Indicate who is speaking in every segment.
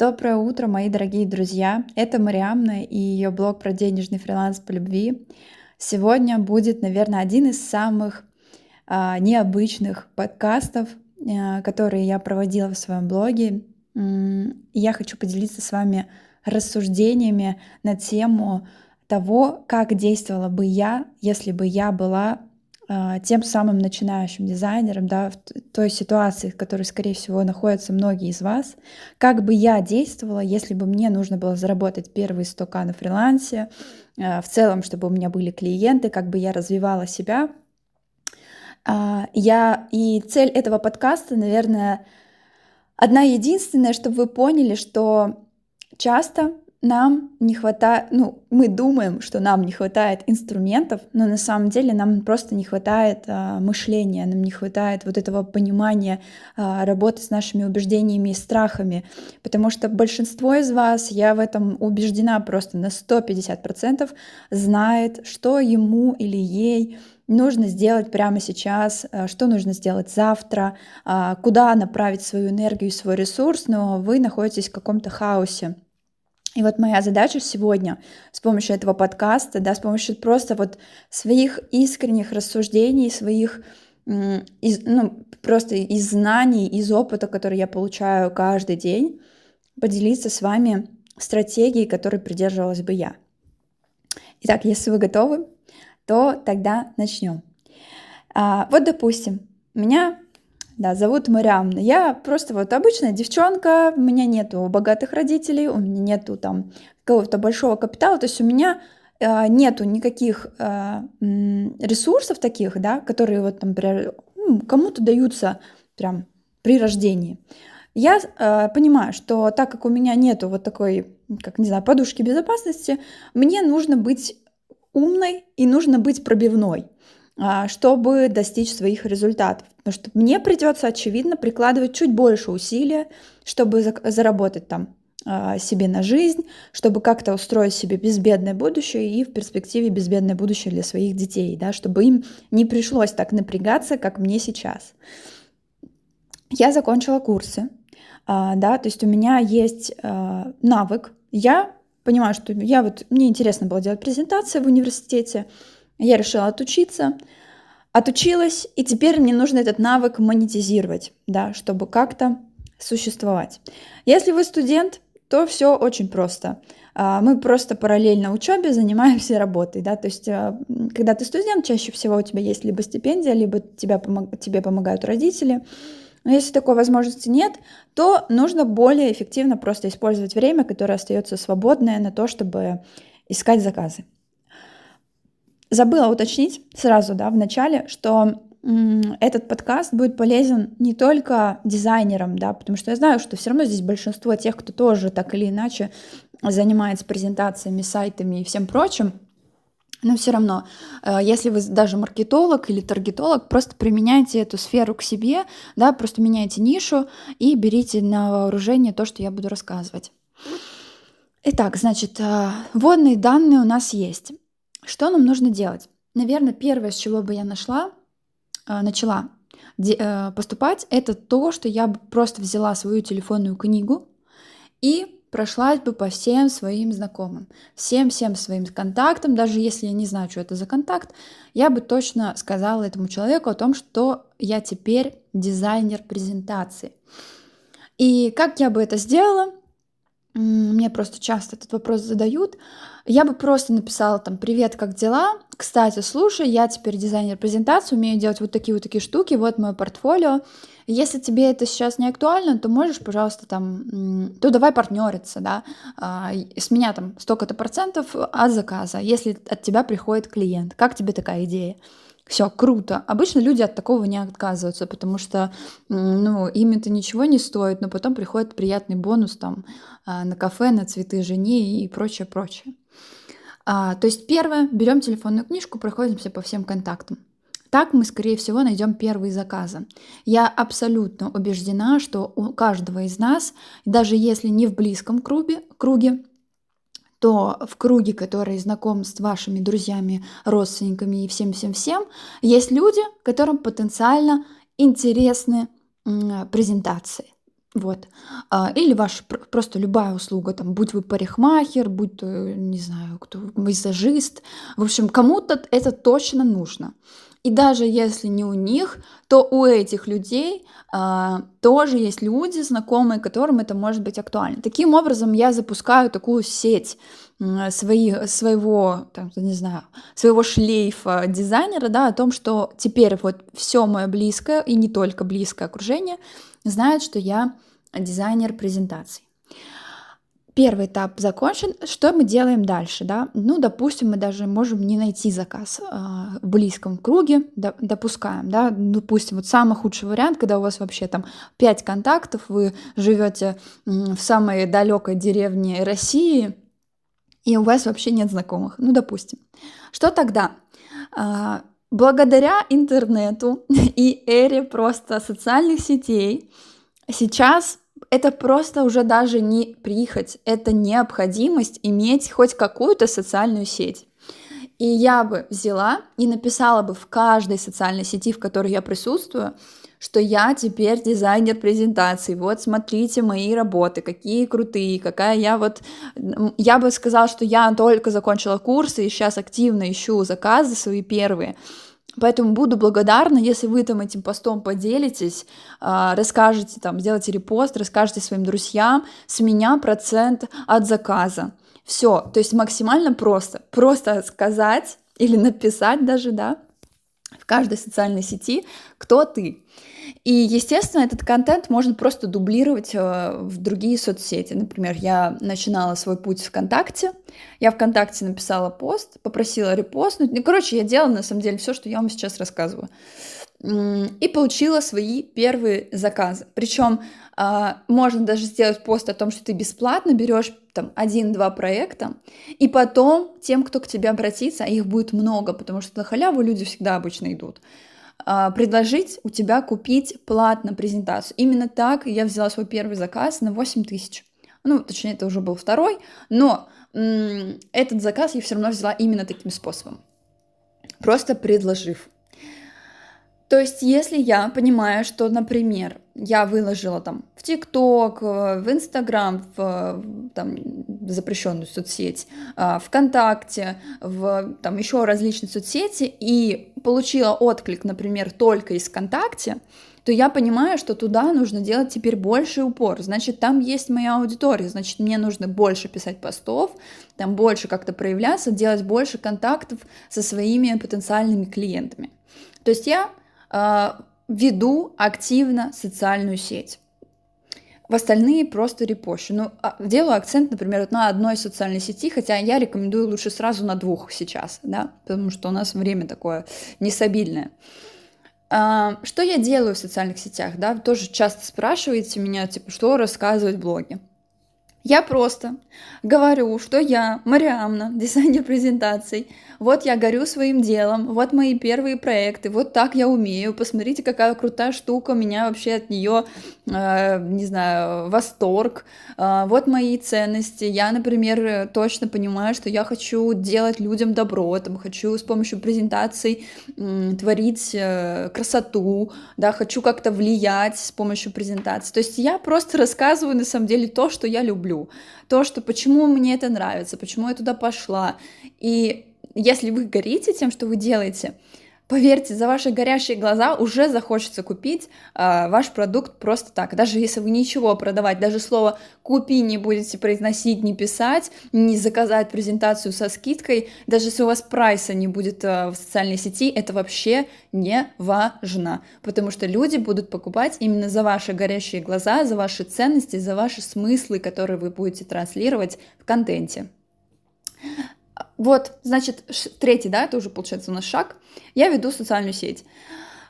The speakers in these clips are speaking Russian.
Speaker 1: Доброе утро, мои дорогие друзья! Это Мариамна и ее блог про денежный фриланс по любви. Сегодня будет, наверное, один из самых а, необычных подкастов, а, которые я проводила в своем блоге. Я хочу поделиться с вами рассуждениями на тему того, как действовала бы я, если бы я была тем самым начинающим дизайнером, да, в той ситуации, в которой, скорее всего, находятся многие из вас, как бы я действовала, если бы мне нужно было заработать первые 100к на фрилансе, а, в целом, чтобы у меня были клиенты, как бы я развивала себя. А, я и цель этого подкаста, наверное, одна единственная, чтобы вы поняли, что часто нам не хватает, ну, мы думаем, что нам не хватает инструментов, но на самом деле нам просто не хватает а, мышления, нам не хватает вот этого понимания а, работы с нашими убеждениями и страхами, потому что большинство из вас, я в этом убеждена просто на 150%, знает, что ему или ей нужно сделать прямо сейчас, а, что нужно сделать завтра, а, куда направить свою энергию, свой ресурс, но вы находитесь в каком-то хаосе. И вот моя задача сегодня с помощью этого подкаста, да, с помощью просто вот своих искренних рассуждений, своих из, ну, просто из знаний, из опыта, который я получаю каждый день, поделиться с вами стратегией, которой придерживалась бы я. Итак, если вы готовы, то тогда начнем. А, вот, допустим, меня да, зовут Мариамна. Я просто вот обычная девчонка, у меня нету богатых родителей, у меня нету там какого-то большого капитала, то есть у меня э, нету никаких э, ресурсов таких, да, которые вот там кому-то даются прям при рождении. Я э, понимаю, что так как у меня нету вот такой, как не знаю, подушки безопасности, мне нужно быть умной и нужно быть пробивной. А, чтобы достичь своих результатов. Потому что мне придется, очевидно, прикладывать чуть больше усилия, чтобы заработать там а, себе на жизнь, чтобы как-то устроить себе безбедное будущее и в перспективе безбедное будущее для своих детей, да, чтобы им не пришлось так напрягаться, как мне сейчас. Я закончила курсы, а, да, то есть у меня есть навык, я понимаю, что я вот, мне интересно было делать презентации в университете, я решила отучиться, отучилась, и теперь мне нужно этот навык монетизировать, да, чтобы как-то существовать. Если вы студент, то все очень просто. А, мы просто параллельно учебе занимаемся работой, да, то есть а, когда ты студент, чаще всего у тебя есть либо стипендия, либо тебя тебе помогают родители. Но если такой возможности нет, то нужно более эффективно просто использовать время, которое остается свободное на то, чтобы искать заказы. Забыла уточнить сразу, да, в начале, что этот подкаст будет полезен не только дизайнерам, да, потому что я знаю, что все равно здесь большинство тех, кто тоже так или иначе занимается презентациями, сайтами и всем прочим, но все равно, э, если вы даже маркетолог или таргетолог, просто применяйте эту сферу к себе, да, просто меняйте нишу и берите на вооружение то, что я буду рассказывать. Итак, значит, э, вводные данные у нас есть. Что нам нужно делать? Наверное, первое, с чего бы я нашла, э, начала э, поступать, это то, что я бы просто взяла свою телефонную книгу и прошлась бы по всем своим знакомым, всем-всем своим контактам, даже если я не знаю, что это за контакт, я бы точно сказала этому человеку о том, что я теперь дизайнер презентации. И как я бы это сделала? Мне просто часто этот вопрос задают. Я бы просто написала там «Привет, как дела? Кстати, слушай, я теперь дизайнер презентации, умею делать вот такие вот такие штуки, вот мое портфолио. Если тебе это сейчас не актуально, то можешь, пожалуйста, там, то давай партнериться, да, а, с меня там столько-то процентов от заказа, если от тебя приходит клиент. Как тебе такая идея?» Все круто. Обычно люди от такого не отказываются, потому что ну, им это ничего не стоит, но потом приходит приятный бонус там а, на кафе, на цветы жене и прочее, прочее. А, то есть первое, берем телефонную книжку, проходимся по всем контактам. Так мы, скорее всего, найдем первые заказы. Я абсолютно убеждена, что у каждого из нас, даже если не в близком круге, круге то в круге, который знаком с вашими друзьями, родственниками и всем-всем-всем, есть люди, которым потенциально интересны презентации. Вот. А, или ваша просто любая услуга, там, будь вы парикмахер, будь то, не знаю, кто, визажист. В общем, кому-то это точно нужно. И даже если не у них, то у этих людей а, тоже есть люди, знакомые, которым это может быть актуально. Таким образом, я запускаю такую сеть свои, своего, там, не знаю, своего шлейфа дизайнера, да, о том, что теперь вот все мое близкое и не только близкое окружение знает, что я дизайнер презентаций. Первый этап закончен. Что мы делаем дальше? Да? Ну, допустим, мы даже можем не найти заказ э, в близком круге, да, допускаем. Да? Допустим, вот самый худший вариант, когда у вас вообще там 5 контактов, вы живете в самой далекой деревне России, и у вас вообще нет знакомых. Ну, допустим. Что тогда? Э, благодаря интернету и эре просто социальных сетей сейчас это просто уже даже не прихоть, это необходимость иметь хоть какую-то социальную сеть. И я бы взяла и написала бы в каждой социальной сети, в которой я присутствую, что я теперь дизайнер презентаций. Вот смотрите мои работы, какие крутые, какая я вот... Я бы сказала, что я только закончила курсы и сейчас активно ищу заказы свои первые. Поэтому буду благодарна, если вы там этим постом поделитесь, а, расскажете, там, сделайте репост, расскажете своим друзьям, с меня процент от заказа. Все, то есть максимально просто. Просто сказать или написать даже, да, в каждой социальной сети, кто ты. И, естественно, этот контент можно просто дублировать э, в другие соцсети. Например, я начинала свой путь ВКонтакте, я ВКонтакте написала пост, попросила репостнуть. Ну, короче, я делала, на самом деле, все, что я вам сейчас рассказываю. И получила свои первые заказы. Причем а, можно даже сделать пост о том, что ты бесплатно берешь там один-два проекта, и потом тем, кто к тебе обратится, а их будет много, потому что на халяву люди всегда обычно идут, предложить у тебя купить платно презентацию. Именно так я взяла свой первый заказ на 8 тысяч. Ну, точнее, это уже был второй, но этот заказ я все равно взяла именно таким способом. Просто предложив. То есть, если я понимаю, что, например, я выложила там в ТикТок, в Инстаграм, в там, запрещенную соцсеть, а, ВКонтакте, в там еще различные соцсети и получила отклик, например, только из ВКонтакте, то я понимаю, что туда нужно делать теперь больше упор. Значит, там есть моя аудитория, значит, мне нужно больше писать постов, там больше как-то проявляться, делать больше контактов со своими потенциальными клиентами. То есть я Э, веду активно социальную сеть. В остальные просто репощу. Ну, а, делаю акцент, например, на одной социальной сети, хотя я рекомендую лучше сразу на двух сейчас, да, потому что у нас время такое нестабильное. А, что я делаю в социальных сетях, да, тоже часто спрашиваете меня, типа, что рассказывать в блоге. Я просто говорю, что я Мариамна, дизайнер презентаций. Вот я горю своим делом, вот мои первые проекты, вот так я умею. Посмотрите, какая крутая штука, меня вообще от нее, э, не знаю, восторг. Э, вот мои ценности. Я, например, точно понимаю, что я хочу делать людям добро, там, хочу с помощью презентаций э, творить э, красоту, да, хочу как-то влиять с помощью презентаций. То есть я просто рассказываю на самом деле то, что я люблю люблю, то, что почему мне это нравится, почему я туда пошла. И если вы горите тем, что вы делаете, Поверьте, за ваши горящие глаза уже захочется купить э, ваш продукт просто так. Даже если вы ничего продавать, даже слово «купи» не будете произносить, не писать, не заказать презентацию со скидкой, даже если у вас прайса не будет э, в социальной сети, это вообще не важно. Потому что люди будут покупать именно за ваши горящие глаза, за ваши ценности, за ваши смыслы, которые вы будете транслировать в контенте. Вот, значит, третий, да, это уже получается у нас шаг. Я веду социальную сеть.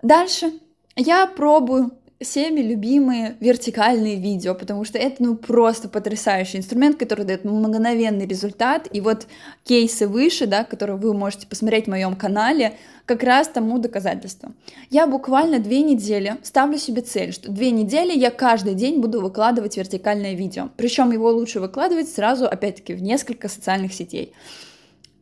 Speaker 1: Дальше я пробую всеми любимые вертикальные видео, потому что это ну просто потрясающий инструмент, который дает мгновенный результат. И вот кейсы выше, да, которые вы можете посмотреть в моем канале, как раз тому доказательство. Я буквально две недели ставлю себе цель, что две недели я каждый день буду выкладывать вертикальное видео. Причем его лучше выкладывать сразу, опять-таки, в несколько социальных сетей.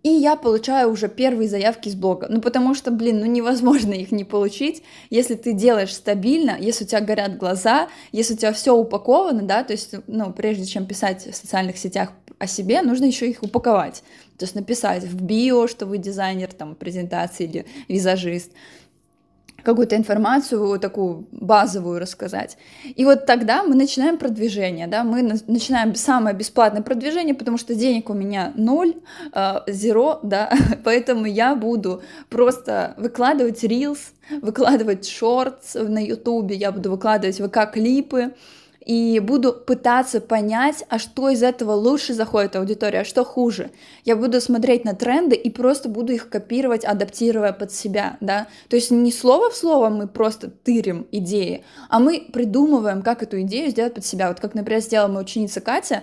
Speaker 1: И я получаю уже первые заявки с блога. Ну, потому что, блин, ну невозможно их не получить, если ты делаешь стабильно, если у тебя горят глаза, если у тебя все упаковано, да, то есть, ну, прежде чем писать в социальных сетях о себе, нужно еще их упаковать. То есть написать в био, что вы дизайнер, там, презентации или визажист какую-то информацию такую базовую рассказать. И вот тогда мы начинаем продвижение, да, мы начинаем самое бесплатное продвижение, потому что денег у меня ноль, зеро, uh, да, поэтому я буду просто выкладывать reels, выкладывать шортс на ютубе, я буду выкладывать ВК-клипы, и буду пытаться понять, а что из этого лучше заходит аудитория, а что хуже. Я буду смотреть на тренды и просто буду их копировать, адаптируя под себя, да. То есть не слово в слово мы просто тырим идеи, а мы придумываем, как эту идею сделать под себя. Вот как, например, сделала моя ученица Катя,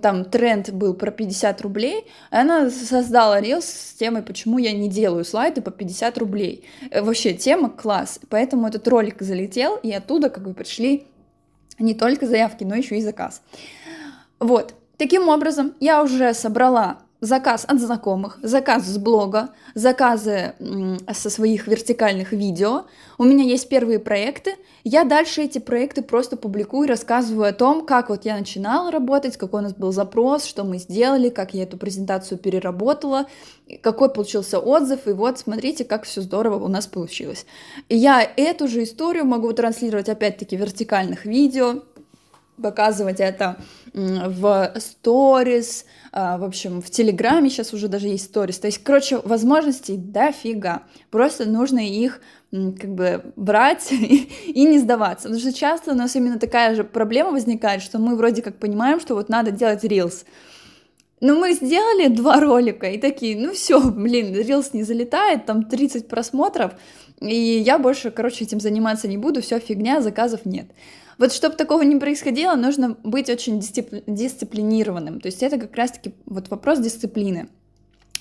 Speaker 1: там тренд был про 50 рублей, она создала рилс с темой, почему я не делаю слайды по 50 рублей. Э, вообще, тема класс, поэтому этот ролик залетел, и оттуда как бы пришли не только заявки, но еще и заказ. Вот, таким образом я уже собрала заказ от знакомых, заказ с блога, заказы со своих вертикальных видео. У меня есть первые проекты. Я дальше эти проекты просто публикую, рассказываю о том, как вот я начинала работать, какой у нас был запрос, что мы сделали, как я эту презентацию переработала, какой получился отзыв, и вот смотрите, как все здорово у нас получилось. И я эту же историю могу транслировать опять-таки в вертикальных видео, показывать это в сторис, а, в общем, в Телеграме сейчас уже даже есть сторис. То есть, короче, возможностей дофига. Просто нужно их как бы брать и не сдаваться. Потому что часто у нас именно такая же проблема возникает, что мы вроде как понимаем, что вот надо делать рилс. Но мы сделали два ролика и такие, ну все, блин, рилс не залетает, там 30 просмотров, и я больше, короче, этим заниматься не буду, все фигня, заказов нет. Вот чтобы такого не происходило, нужно быть очень дисципли- дисциплинированным. То есть это как раз-таки вот вопрос дисциплины.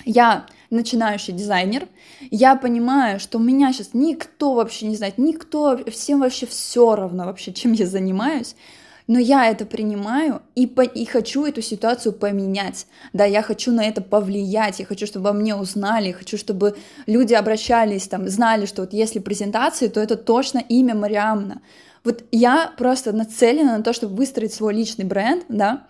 Speaker 1: Я начинающий дизайнер, я понимаю, что у меня сейчас никто вообще не знает, никто, всем вообще все равно вообще, чем я занимаюсь, но я это принимаю и, по, и хочу эту ситуацию поменять, да, я хочу на это повлиять, я хочу, чтобы обо мне узнали, я хочу, чтобы люди обращались, там, знали, что вот если презентации, то это точно имя Мариамна, вот я просто нацелена на то, чтобы выстроить свой личный бренд, да,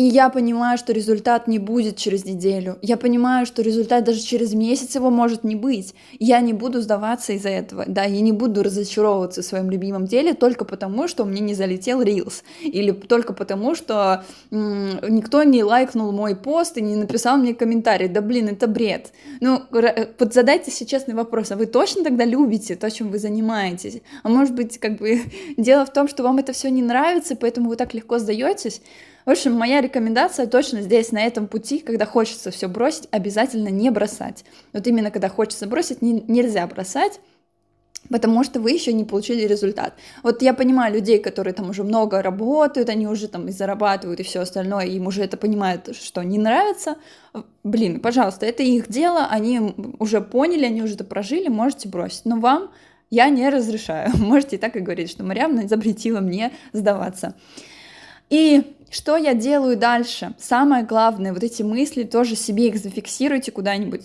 Speaker 1: и я понимаю, что результат не будет через неделю. Я понимаю, что результат даже через месяц его может не быть. Я не буду сдаваться из-за этого. Да, я не буду разочаровываться в своем любимом деле только потому, что мне не залетел рилс. Или только потому, что м- никто не лайкнул мой пост и не написал мне комментарий. Да блин, это бред. Ну, вот задайте себе честный вопрос. А вы точно тогда любите то, чем вы занимаетесь? А может быть, как бы дело в том, что вам это все не нравится, поэтому вы так легко сдаетесь? В общем, моя рекомендация точно здесь, на этом пути, когда хочется все бросить, обязательно не бросать. Вот именно когда хочется бросить, не, нельзя бросать, потому что вы еще не получили результат. Вот я понимаю людей, которые там уже много работают, они уже там и зарабатывают и все остальное, им уже это понимают, что не нравится. Блин, пожалуйста, это их дело, они уже поняли, они уже это прожили, можете бросить. Но вам я не разрешаю. Можете так и говорить, что Мариамна запретила мне сдаваться. И что я делаю дальше? Самое главное, вот эти мысли тоже себе их зафиксируйте куда-нибудь.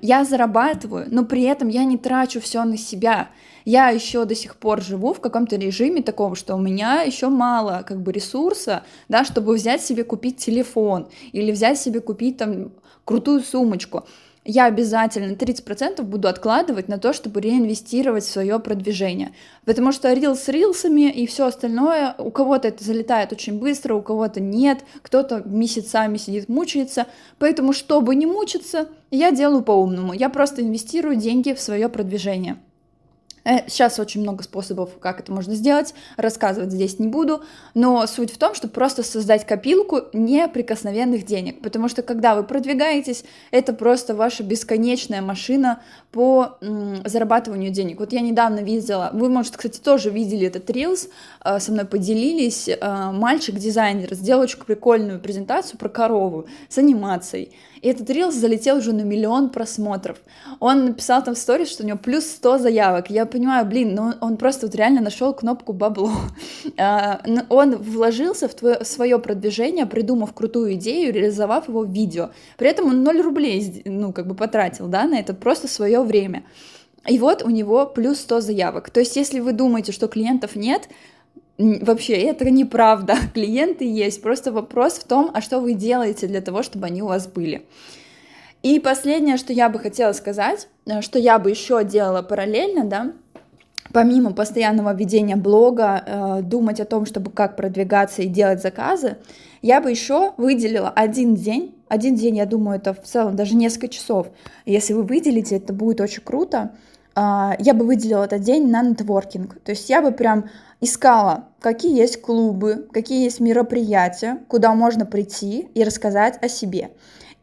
Speaker 1: Я зарабатываю, но при этом я не трачу все на себя. Я еще до сих пор живу в каком-то режиме такого, что у меня еще мало как бы ресурса, да, чтобы взять себе купить телефон или взять себе купить там крутую сумочку я обязательно 30% буду откладывать на то, чтобы реинвестировать в свое продвижение. Потому что рил с рилсами и все остальное, у кого-то это залетает очень быстро, у кого-то нет, кто-то месяцами сидит, мучается. Поэтому, чтобы не мучиться, я делаю по-умному. Я просто инвестирую деньги в свое продвижение. Э, сейчас очень много способов, как это можно сделать, рассказывать здесь не буду, но суть в том, чтобы просто создать копилку неприкосновенных денег, потому что когда вы продвигаетесь, это просто ваша бесконечная машина по зарабатыванию денег. Вот я недавно видела, вы, может, кстати, тоже видели этот рилс, э, со мной поделились, э, мальчик-дизайнер сделал очень прикольную презентацию про корову с анимацией. И этот рилс залетел уже на миллион просмотров. Он написал там в сторис, что у него плюс 100 заявок. Я понимаю, блин, ну он просто вот реально нашел кнопку бабло. А, он вложился в свое продвижение, придумав крутую идею, реализовав его в видео. При этом он 0 рублей, ну, как бы потратил, да, на это просто свое время. И вот у него плюс 100 заявок. То есть, если вы думаете, что клиентов нет, вообще это неправда. Клиенты есть. Просто вопрос в том, а что вы делаете для того, чтобы они у вас были. И последнее, что я бы хотела сказать, э, что я бы еще делала параллельно, да, помимо постоянного ведения блога, э, думать о том, чтобы как продвигаться и делать заказы, я бы еще выделила один день. Один день, я думаю, это в целом даже несколько часов. Если вы выделите, это будет очень круто. Э, я бы выделила этот день на нетворкинг. То есть я бы прям искала, какие есть клубы, какие есть мероприятия, куда можно прийти и рассказать о себе.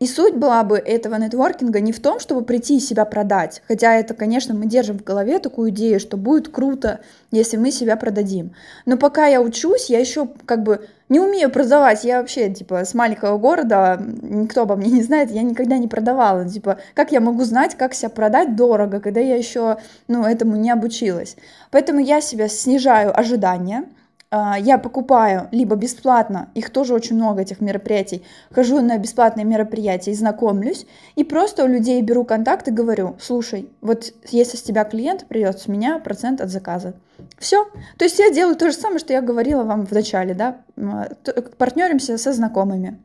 Speaker 1: И суть была бы этого нетворкинга не в том, чтобы прийти и себя продать, хотя это, конечно, мы держим в голове такую идею, что будет круто, если мы себя продадим. Но пока я учусь, я еще как бы не умею продавать. Я вообще, типа, с маленького города, никто обо мне не знает, я никогда не продавала. Типа, как я могу знать, как себя продать дорого, когда я еще, ну, этому не обучилась. Поэтому я себя снижаю ожидания, я покупаю либо бесплатно, их тоже очень много, этих мероприятий, хожу на бесплатные мероприятия и знакомлюсь, и просто у людей беру контакт и говорю, слушай, вот если с тебя клиент придет, с меня процент от заказа. Все. То есть я делаю то же самое, что я говорила вам в начале, да, партнеримся со знакомыми.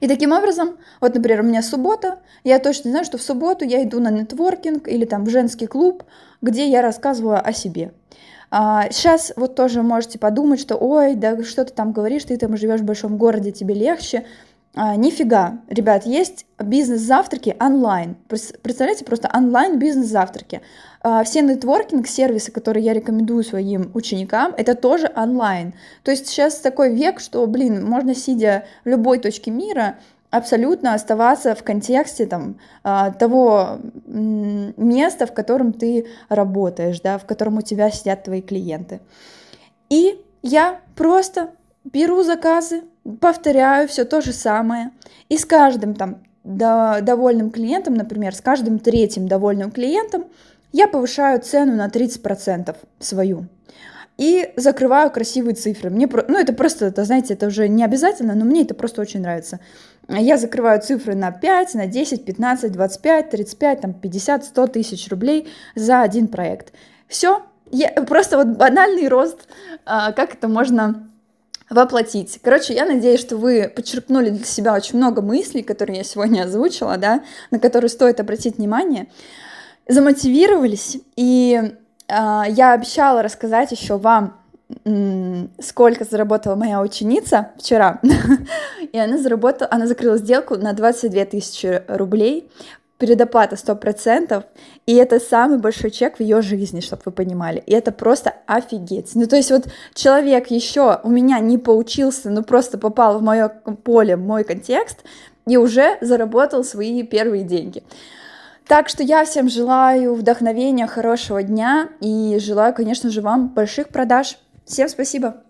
Speaker 1: И таким образом, вот, например, у меня суббота, я точно знаю, что в субботу я иду на нетворкинг или там в женский клуб, где я рассказываю о себе. А, сейчас вот тоже можете подумать, что ой, да что ты там говоришь, ты там живешь в большом городе, тебе легче. А, нифига, ребят, есть бизнес-завтраки онлайн. Представляете, просто онлайн бизнес-завтраки. А, все нетворкинг-сервисы, которые я рекомендую своим ученикам, это тоже онлайн. То есть сейчас такой век, что, блин, можно сидя в любой точке мира, абсолютно оставаться в контексте там, а, того места, в котором ты работаешь, да, в котором у тебя сидят твои клиенты. И я просто беру заказы, повторяю все то же самое, и с каждым там довольным клиентом, например, с каждым третьим довольным клиентом я повышаю цену на 30% свою и закрываю красивые цифры. Мне, ну, это просто, это, знаете, это уже не обязательно, но мне это просто очень нравится. Я закрываю цифры на 5, на 10, 15, 25, 35, там, 50, 100 тысяч рублей за один проект. Все, я, просто вот банальный рост, а, как это можно воплотить. Короче, я надеюсь, что вы подчеркнули для себя очень много мыслей, которые я сегодня озвучила, да, на которые стоит обратить внимание, замотивировались, и я обещала рассказать еще вам сколько заработала моя ученица вчера. И она заработала, она закрыла сделку на 22 тысячи рублей, предоплата 100%, и это самый большой чек в ее жизни, чтобы вы понимали. И это просто офигеть. Ну, то есть вот человек еще у меня не поучился, но просто попал в мое поле, в мой контекст, и уже заработал свои первые деньги. Так что я всем желаю вдохновения, хорошего дня и желаю, конечно же, вам больших продаж. Всем спасибо!